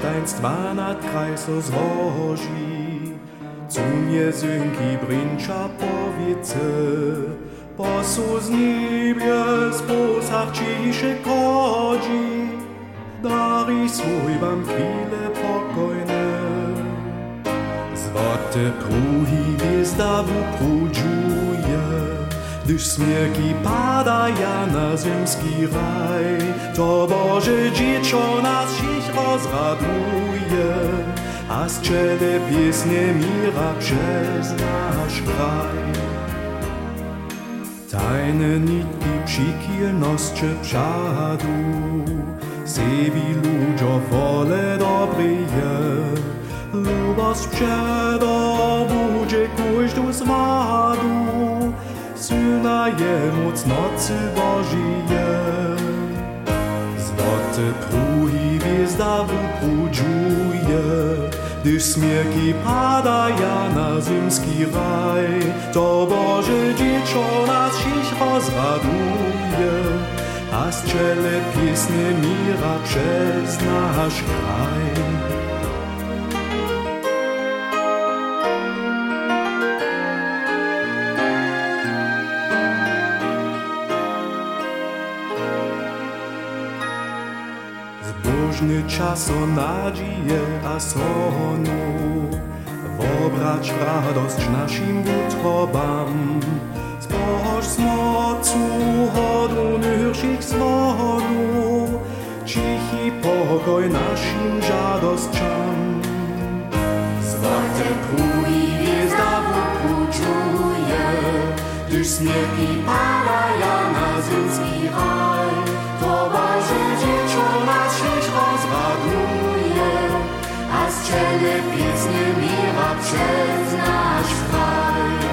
tajemstwa nad kraj so złoży. Mnie zynki brincza powiece, posu z niebies posach ciszy kodzi, dari swój wam chwile pokojne. Złote pruhi gwiazda wuprudżuje, gdyż smierki padaja na ziemski raj, to Boże dziecko nas sich a z czele piesnie mira przez nasz kraj. Tajne nitki przykielności przadu, sebi ludzo wolę dobryje, lubos przedo budzie każdu z radu, syna je moc nocy Bożije. Pruhi gwiazda wypudżuje, gdyż smierki padaja na ziemski raj, to Boże dziecko nas sich rozraduje, a z czele piesnie mira przez nasz kraj. Кожне часо надіє, а согону, Вобрач радость нашим вутробам, Спогож смоцу году нюрших своду, Чихі покой нашим жадостям. Зварте пруї візда почує, Тиш смерть і падає на земський рай. wielebizny miła przez nasz chwały.